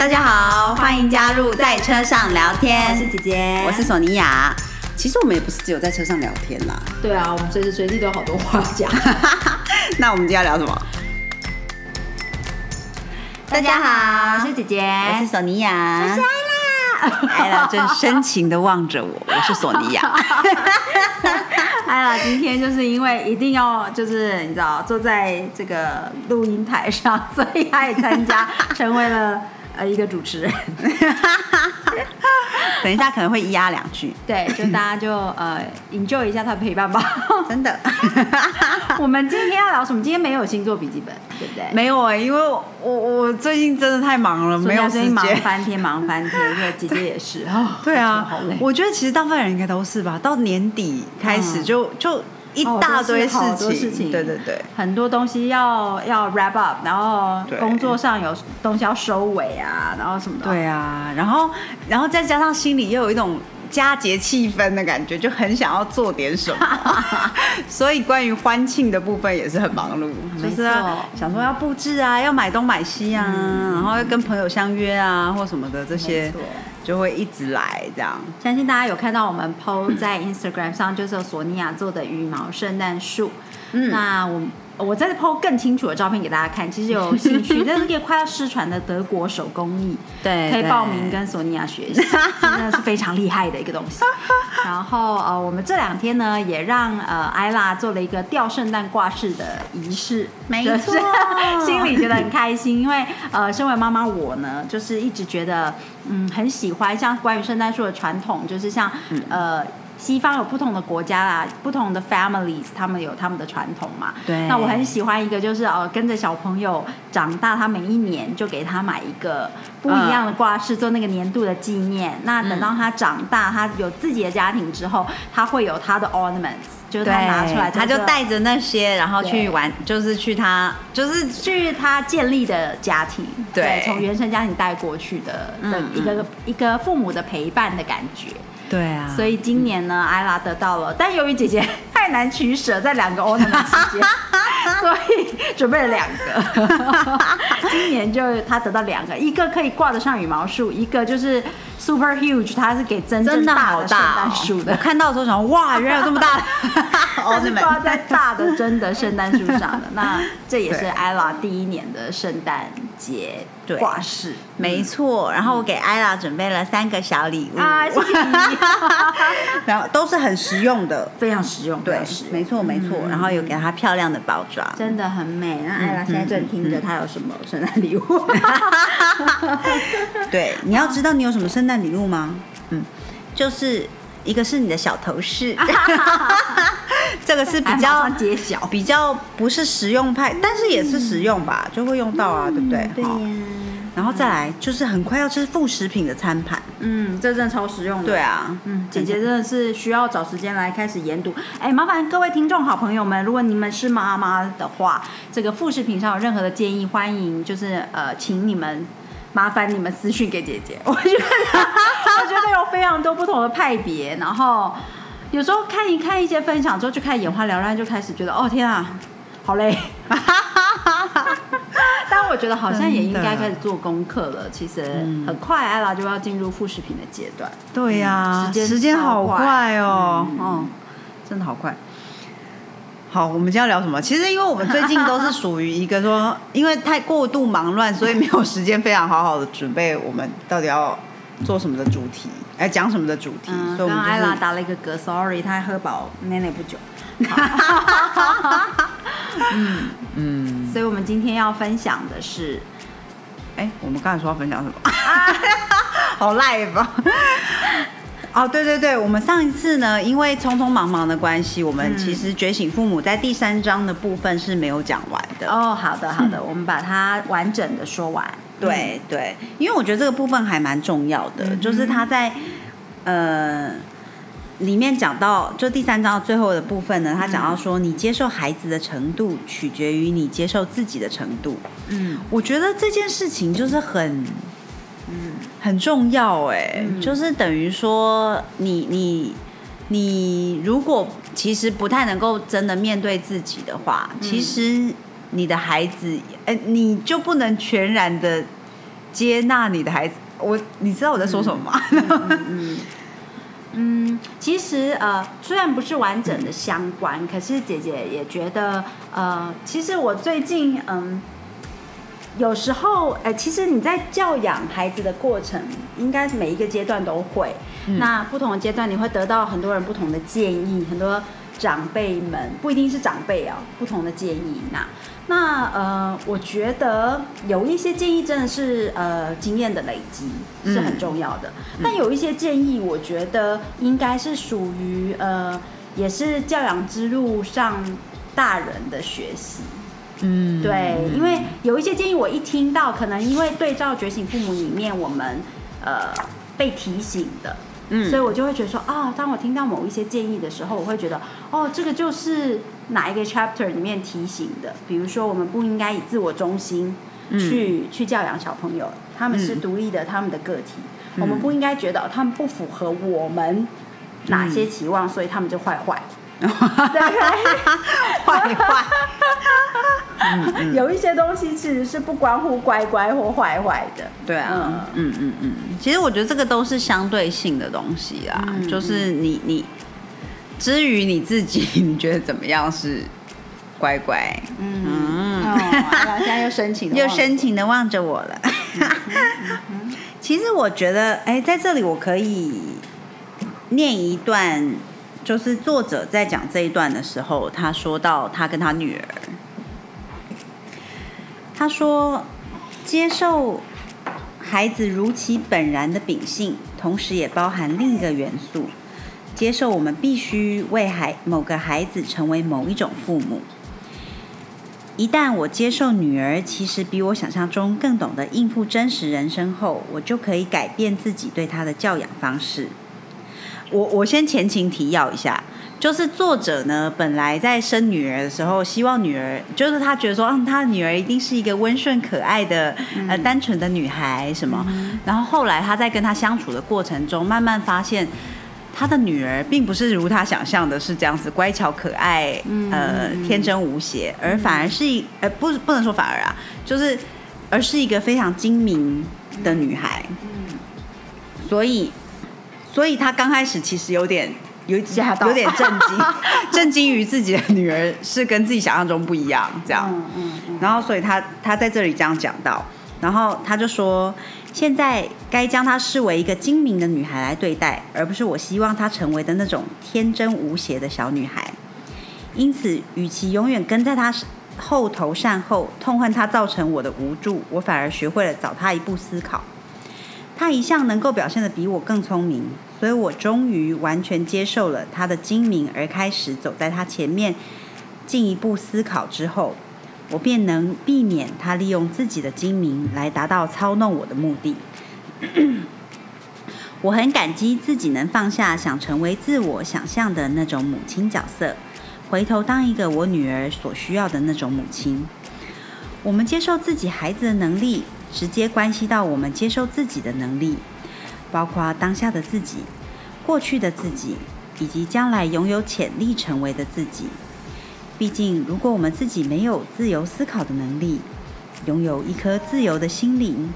大家好，欢迎加入在车上聊天。我是姐姐，我是索尼娅。其实我们也不是只有在车上聊天啦。对啊，我们随时随地都有好多话讲。那我们今天要聊什么？大家好，我是姐姐，我是索尼娅，我是艾拉。艾拉正深情的望着我，我是索尼娅。艾拉今天就是因为一定要就是你知道坐在这个录音台上，所以她也参加，成为了呃一个主持人。等一下可能会压两句，对，就大家就呃 enjoy 一下他的陪伴吧。真的。我们今天要聊什么？今天没有星座笔记本，对不对？没有哎、因为我我我最近真的太忙了，没有时间忙。翻天，忙翻天。因为姐姐也是啊，对啊好累，。我觉得其实大部分人应该都是吧，到年底开始嗯就、就一大堆事情，事情。对对对。很多东西要要 wrap up，然后工作上有东西要收尾啊，然后什么的。对啊，然后然后再加上心里又有一种佳节气氛的感觉，就很想要做点什么，所以关于欢庆的部分也是很忙碌，没就是要想说要布置啊，要买东买西啊，然后要跟朋友相约啊或什么的这些没错，就会一直来这样。相信大家有看到我们 PO 在 Instagram 上，就是索尼娅做的羽毛圣诞树。嗯那我我再 PO 更清楚的照片给大家看，其实有兴趣，这是个快要失传的德国手工艺，对可以报名跟索尼娅学习，真的是非常厉害的一个东西。然后呃，我们这两天呢，也让呃艾拉做了一个吊圣诞挂饰的仪式，没就是错 心里觉得很开心，因为呃，身为妈妈我呢，就是一直觉得嗯很喜欢像关于圣诞树的传统，就是像、嗯呃。西方有不同的国家啦，不同的 families，他们有他们的传统嘛。对那我很喜欢一个，就是呃，跟着小朋友长大，他每一年就给他买一个不一样的挂饰，做那个年度的纪念。那等到他长大，他有自己的家庭之后，他会有他的 ornaments，就是他拿出来，他就带着那些，然后去玩，就是去他，就是去他建立的家庭，对从原生家庭带过去的的嗯一个、一个父母的陪伴的感觉。对啊，所以今年呢，艾拉得到了，但由于姐姐太难取舍在两个 ornament 之间，所以准备了两个。今年就他得到两个，一个可以挂得上羽毛树，一个就是 super huge，它是给真正大的圣诞树的。我。看到的时候想，哇，原来有这么大的 它是挂在大的真的圣诞树上的，那这也是 ella 第一年的圣诞节对挂饰。没错，然后我给艾拉准备了三个小礼物。啊，谢谢你，然后都是很实用的，非常实用，非对没错没错，然后有给她漂亮的包装，真的很美。那艾拉现在正听着，她有什么圣诞礼物？对，你要知道你有什么圣诞礼物吗？嗯，就是一个是你的小头饰，这个是比较上揭晓，比较不是实用派，但是也是实用吧，就会用到啊，对不对？好对呀，然后再来就是很快要吃副食品的餐盘，嗯，这真的超实用的。对。啊，嗯，姐姐真的是需要找时间来开始研读。哎，麻烦各位听众好朋友们，如果你们是妈妈的话，这个副食品上有任何的建议，欢迎就是呃，请你们麻烦你们私讯给姐姐。我觉得我觉得有非常多不同的派别，然后有时候看一看一些分享之后，就开始眼花缭乱，就开始觉得哦天啊，好累。但我觉得好像也应该开始做功课了。其实很快，艾拉就要进入副食品的阶段。对呀、时间时间好快哦，嗯嗯，真的好快。好，我们今天要聊什么？其实因为我们最近都是属于一个说，因为太过度忙乱，所以没有时间非常好好的准备我们到底要做什么的主题，哎，讲什么的主题，嗯，所以我们刚刚艾拉打了一个嗝，sorry，他喝饱奶奶不久。嗯嗯，所以我们今天要分享的是，哎，我们刚才说要分享什么？好赖吧。哦，对对对，我们上一次呢，因为匆匆忙忙的关系，我们嗯其实觉醒父母在第三章的部分是没有讲完的。哦，好的好的，我们把它完整的说完。对对，因为我觉得这个部分还蛮重要的，嗯就是他在呃里面讲到，就第三章最后的部分呢，他讲到说，你接受孩子的程度取决于你接受自己的程度。嗯我觉得这件事情就是很嗯很重要哎、嗯就是等于说你你你如果其实不太能够真的面对自己的话，嗯其实你的孩子，哎、你就不能全然的接纳你的孩子。我你知道我在说什么吗？嗯 嗯，其实呃，虽然不是完整的相关，可是姐姐也觉得呃，其实我最近嗯，有时候呃，其实你在教养孩子的过程，应该每一个阶段都会。那不同的阶段，你会得到很多人不同的建议，很多长辈们不一定是长辈啊，不同的建议。那那呃，我觉得有一些建议真的是呃经验的累积是很重要的，但有一些建议，我觉得应该是属于呃，也是教养之路上大人的学习。嗯，对，因为有一些建议，我一听到，可能因为对照《觉醒父母》里面我们呃被提醒的。嗯，所以我就会觉得说啊，当我听到某一些建议的时候，我会觉得哦，这个就是哪一个 chapter 里面提醒的。比如说，我们不应该以自我中心去去教养小朋友，他们是独立的，他们的个体，我们不应该觉得他们不符合我们哪些期望，所以他们就坏坏，坏坏。有一些东西其实是不关乎乖乖或坏坏的。对啊，嗯嗯嗯，其实我觉得这个都是相对性的东西啦，就是你你，至于你自己，你觉得怎么样是乖乖？嗯，现在又深情 又深情的望着我了。其实我觉得，哎，在这里我可以念一段，就是作者在讲这一段的时候，他说到他跟他女儿。他说：“接受孩子如其本然的秉性，同时也包含另一个元素：接受我们必须为孩某个孩子成为某一种父母。一旦我接受女儿其实比我想象中更懂得应付真实人生后，我就可以改变自己对她的教养方式。我我先前情提要一下。”就是作者呢，本来在生女儿的时候，希望女儿就是他觉得说，嗯，他的女儿一定是一个温顺可爱的、呃，单纯的女孩什么。然后后来他在跟他相处的过程中，慢慢发现他的女儿并不是如他想象的是这样子乖巧可爱、呃，天真无邪，而反而是一呃，不不能说反而啊，就是而是一个非常精明的女孩。所以，所以他刚开始其实有点。有有点震惊，震惊于自己的女儿是跟自己想象中不一样，这样。嗯嗯。然后，所以他他在这里这样讲到，然后他就说，现在该将她视为一个精明的女孩来对待，而不是我希望她成为的那种天真无邪的小女孩。因此，与其永远跟在她后头善后，痛恨她造成我的无助，我反而学会了早她一步思考。她一向能够表现的比我更聪明。所以我终于完全接受了他的精明，而开始走在他前面，进一步思考之后，我便能避免他利用自己的精明来达到操弄我的目的。我很感激自己能放下想成为自我想象的那种母亲角色，回头当一个我女儿所需要的那种母亲。我们接受自己孩子的能力，直接关系到我们接受自己的能力。包括当下的自己、过去的自己，以及将来拥有潜力成为的自己。毕竟，如果我们自己没有自由思考的能力，拥有一颗自由的心灵，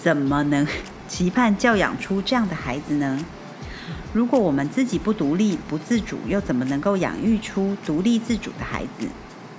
怎么能期盼教养出这样的孩子呢？如果我们自己不独立、不自主，又怎么能够养育出独立自主的孩子？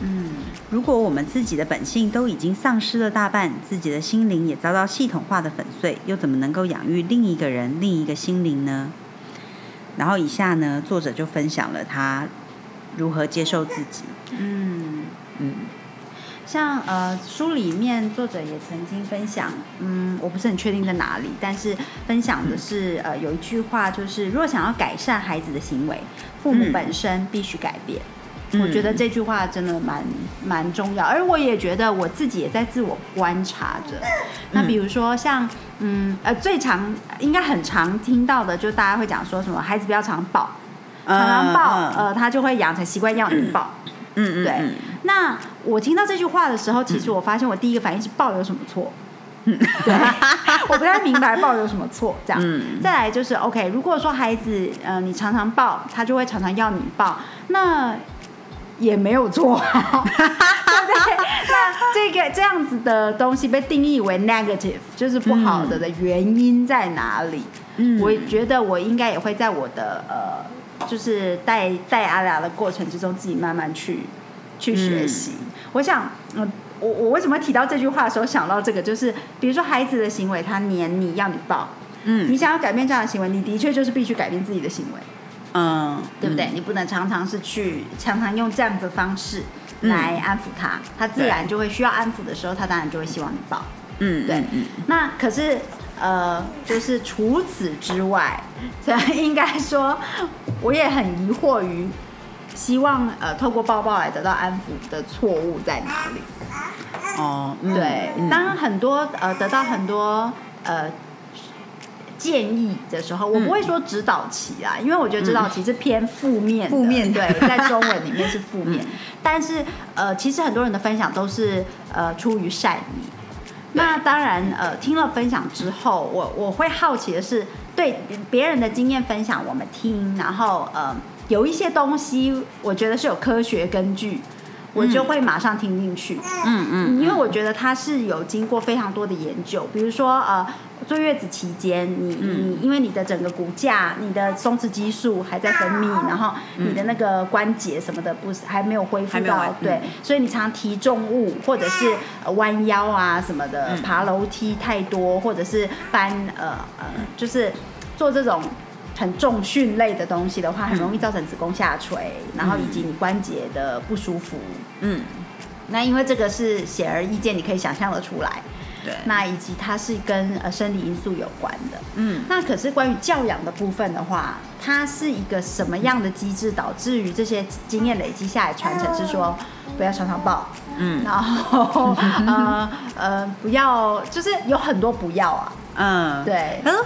嗯，如果我们自己的本性都已经丧失了大半，自己的心灵也遭到系统化的粉碎，又怎么能够养育另一个人、另一个心灵呢？然后以下呢，作者就分享了他如何接受自己。嗯嗯，像呃书里面作者也曾经分享，嗯，我不是很确定在哪里，但是分享的是呃有一句话，就是如果想要改善孩子的行为，父母本身必须改变。我觉得这句话真的蛮蛮重要，而我也觉得我自己也在自我观察着。那比如说像嗯呃最常应该很常听到的，就大家会讲说什么孩子不要常抱，常常抱呃他就会养成习惯要你抱。嗯嗯。对。那我听到这句话的时候，其实我发现我第一个反应是抱有什么错？嗯。对。我不太明白抱有什么错这样。嗯。再来就是 OK，如果说孩子呃你常常抱，他就会常常要你抱，那。也没有错，对不对？那这个这样子的东西被定义为 negative，就是不好的的原因在哪里？嗯我觉得我应该也会在我的呃，就是带带阿雅的过程之中，自己慢慢去去学习。我想，嗯、我我为什么提到这句话的时候想到这个，就是比如说孩子的行为，他黏你要你抱，嗯你想要改变这样的行为，你的确就是必须改变自己的行为。嗯，对不对？你不能常常是去常常用这样子的方式来安抚他，他自然就会需要安抚的时候，他当然就会希望你抱。嗯，对嗯嗯那可是呃，就是除此之外，应该说，我也很疑惑于希望呃透过抱抱来得到安抚的错误在哪里？哦，嗯对，嗯当很多呃得到很多呃建议的时候，我不会说指导期啊，因为我觉得指导期是偏负面的，负面对，在中文里面是负面。但是呃，其实很多人的分享都是呃出于善意。那当然，呃，听了分享之后，我我会好奇的是，对别人的经验分享我们听，然后呃，有一些东西我觉得是有科学根据，我就会马上听进去。嗯嗯，因为我觉得它是有经过非常多的研究，比如说呃，坐月子期间，你嗯你因为你的整个骨架、你的松弛激素还在分泌，然后你的那个关节什么的不是还没有恢复到对嗯，所以你常提重物或者是呃弯腰啊什么的，嗯爬楼梯太多，或者是搬呃呃就是做这种。很重训类的东西的话，很容易造成子宫下垂，然后以及你关节的不舒服。嗯，那因为这个是显而易见，你可以想象得出来。对，那以及它是跟呃生理因素有关的。嗯那可是关于教养的部分的话，它是一个什么样的机制导致于这些经验累积下来传承？是说不要常常抱，嗯然后呃呃不要，就是有很多不要啊。嗯，对可是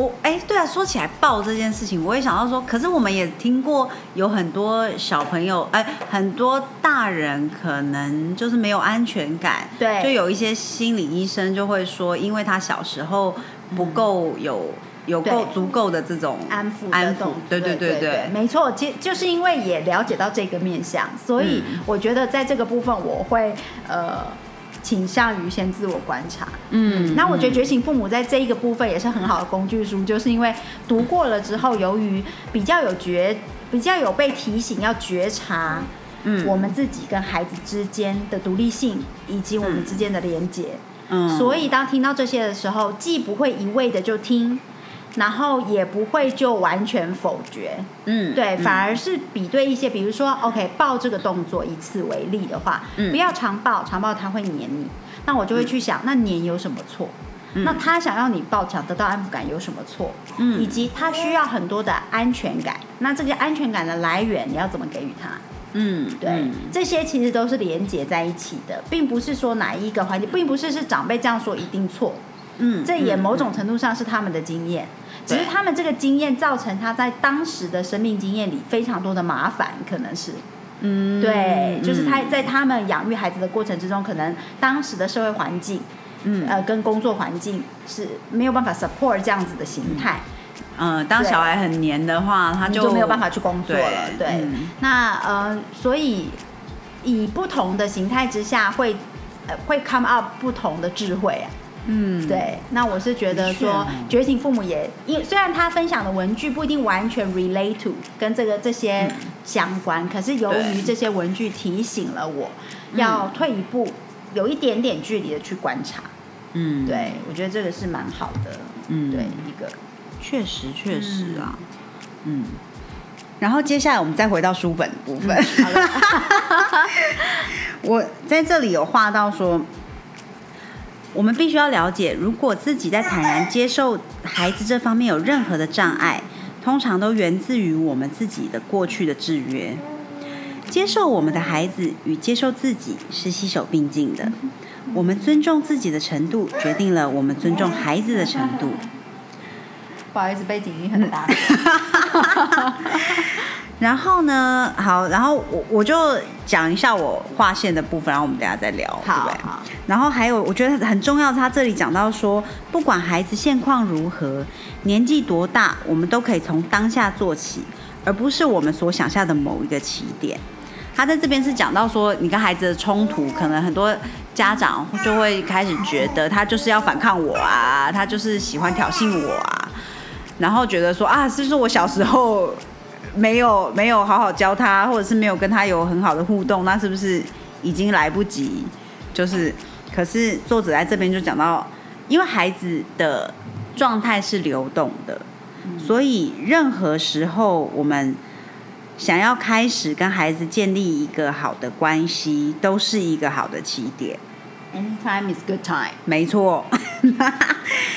我哎、对啊，说起来抱这件事情，我也想到说，可是我们也听过有很多小朋友，哎、很多大人可能就是没有安全感，对就有一些心理医生就会说，因为他小时候不够有。有够足够的这种安抚的安抚动，对对对对，没错，就就是因为也了解到这个面相，所以嗯我觉得在这个部分我会呃倾向于先自我观察。嗯那我觉得《嗯觉醒父母》在这一个部分也是很好的工具书，就是因为读过了之后，由于比较有觉，比较有被提醒要觉察，嗯我们自己跟孩子之间的独立性，以及我们之间的连接。嗯所以当听到这些的时候，既不会一味的就听，然后也不会就完全否决，嗯对，嗯。反而是比对一些，比如说，OK，抱这个动作以此为例的话，嗯。不要常抱，常抱它会黏你，那我就会去想，那黏有什么错？嗯。那他想要你抱，想得到安抚感有什么错？嗯。以及他需要很多的安全感，那这个安全感的来源你要怎么给予他？嗯对，嗯。这些其实都是连结在一起的，并不是说哪一个环节，并不是是长辈这样说一定错，嗯这也嗯某种程度上是他们的经验，只是他们这个经验造成他在当时的生命经验里非常多的麻烦，可能是。嗯对，就是他嗯在他们养育孩子的过程之中，可能当时的社会环境，嗯。呃，跟工作环境是没有办法 support 这样子的形态，嗯，当小孩很黏的话，他你就没有办法去工作了。对对，嗯。那呃，所以以不同的形态之下会。呃，会 come up 不同的智慧啊，嗯，对，那我是觉得说哦，觉醒父母也，因虽然他分享的文具不一定完全 relate to 跟这个这些相关，可是由于这些文具提醒了我，要退一步，有一点点距离的去观察。嗯，对，我觉得这个是蛮好的，嗯对一个。确实确实啊，嗯。然后接下来我们再回到书本的部分。我在这里有画到说，我们必须要了解，如果自己在坦然接受孩子这方面有任何的障碍，通常都源自于我们自己的过去的制约。接受我们的孩子与接受自己是携手并进的。我们尊重自己的程度，决定了我们尊重孩子的程度。不好意思，背景音很大。然后呢，好，然后我我就讲一下我划线的部分，然后我们等下再聊，对不对？好，然后还有，我觉得很重要，他这里讲到说，不管孩子现况如何，年纪多大，我们都可以从当下做起，而不是我们所想象的某一个起点。他在这边是讲到说，你跟孩子的冲突，可能很多家长就会开始觉得他就是要反抗我啊，他就是喜欢挑衅我啊，然后觉得说啊，是不是我小时候没有没有好好教他，或者是没有跟他有很好的互动，那是不是已经来不及？就是，可是作者在这边就讲到，因为孩子的状态是流动的，所以任何时候我们想要开始跟孩子建立一个好的关系，都是一个好的起点。Anytime is good time。没错，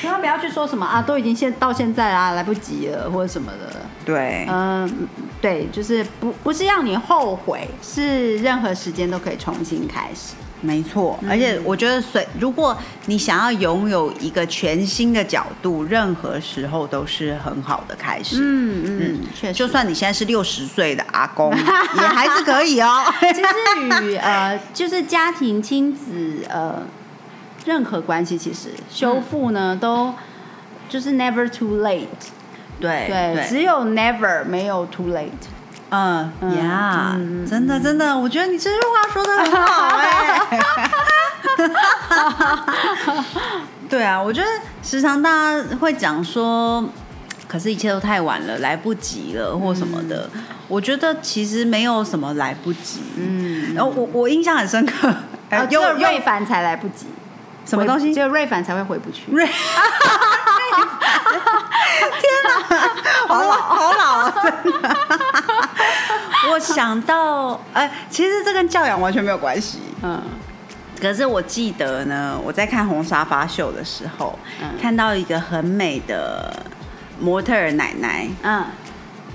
千万不要去说什么啊，都已经现到现在啊，来不及了或者什么的。对，嗯，对，就是不不是让你后悔，是任何时间都可以重新开始。没错。而且我觉得随，如果你想要拥有一个全新的角度，任何时候都是很好的开始。嗯嗯，确实。就算你现在是六十岁的阿公，也还是可以哦。其实与呃，就是家庭、亲子呃，任何关系，其实修复呢，都就是 never too late。对对，只有 never 没有 too late。嗯嗯呀嗯，真的真的，我觉得你这句话说的很好哎。对啊，我觉得时常大家会讲说，可是一切都太晚了，来不及了或什么的。我觉得其实没有什么来不及。嗯，然后我我印象很深刻，呃，只有瑞凡才来不及，什么东西？只有瑞凡才会回不去。瑞，天哪，好老好老啊，真的。我想到，呃，其实这跟教养完全没有关系。嗯，可是我记得呢，我在看红沙发秀的时候，嗯。看到一个很美的模特儿奶奶，嗯，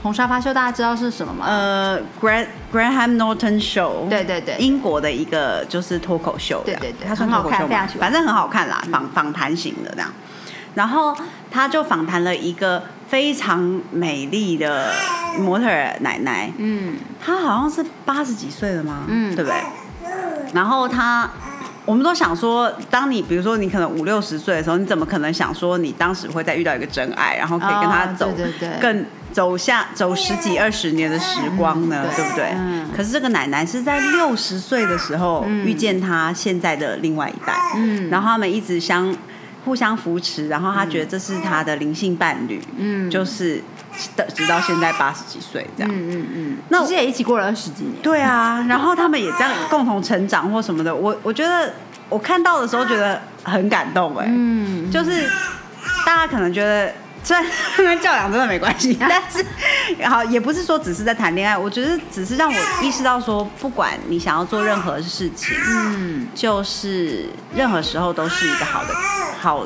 红沙发秀大家知道是什么吗？呃，Graham Graham Norton Show，对对对。英国的一个就是脱口秀对对对它算很好脱口秀吗？反正很好看啦，访访谈型的这样。然后他就访谈了一个非常美丽的模特儿奶奶，嗯她好像是八十几岁了吗？嗯对不对？然后她，我们都想说，当你比如说你可能五六十岁的时候，你怎么可能想说你当时会再遇到一个真爱，然后可以跟他哦走对对对更走下走十几二十年的时光呢？嗯对对不对？嗯可是这个奶奶是在六十岁的时候嗯遇见她现在的另外一代，嗯然后他们一直相互相扶持，然后她觉得这是她的灵性伴侣，嗯就是的直到现在八十几岁这样。嗯嗯嗯，那其实也一起过了二十几年。对啊，然后他们也这样共同成长或什么的，我我觉得我看到的时候觉得很感动哎、嗯，就是大家可能觉得。虽然跟教养真的没关系，但是好也不是说只是在谈恋爱，我觉得只是让我意识到说，不管你想要做任何事情，嗯就是任何时候都是一个好的好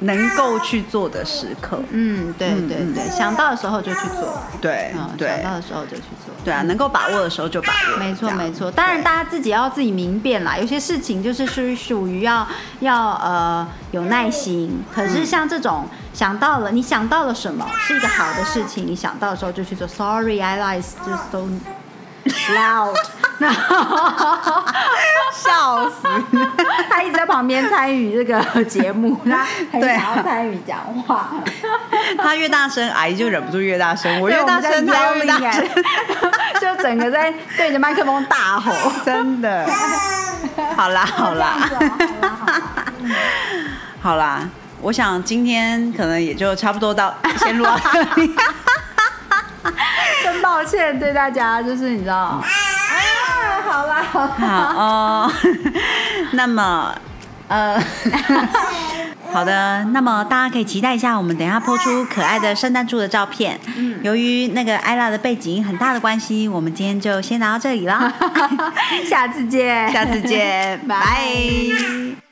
能够去做的时刻。嗯，对对对，想到的时候就去做，对嗯，对想到的时候就去做。对啊，能够把握的时候就把握。没错没错，当然大家自己要自己明辨啦，有些事情就是是属于要要呃有耐心，可是像这种想到了，你想到了什么是一个好的事情，你想到的时候就去做。Sorry, I like just so loud，笑死。他一直在旁边参与这个节目，他很对想要参与讲话。他越大声，阿姨就忍不住越大声；我越大声，他越大声。就整个在对着麦克风大吼。真的。好啦，好啦，好啦。我想今天可能也就差不多到，先录到这里。真抱歉对大家，就是你知道，啊，好啦，好啦好哦，那么呃，好的，那么大家可以期待一下，我们等一下播出可爱的圣诞树的照片。嗯，由于那个艾拉的背景很大的关系，我们今天就先聊到这里啦，下次见，下次见，拜。拜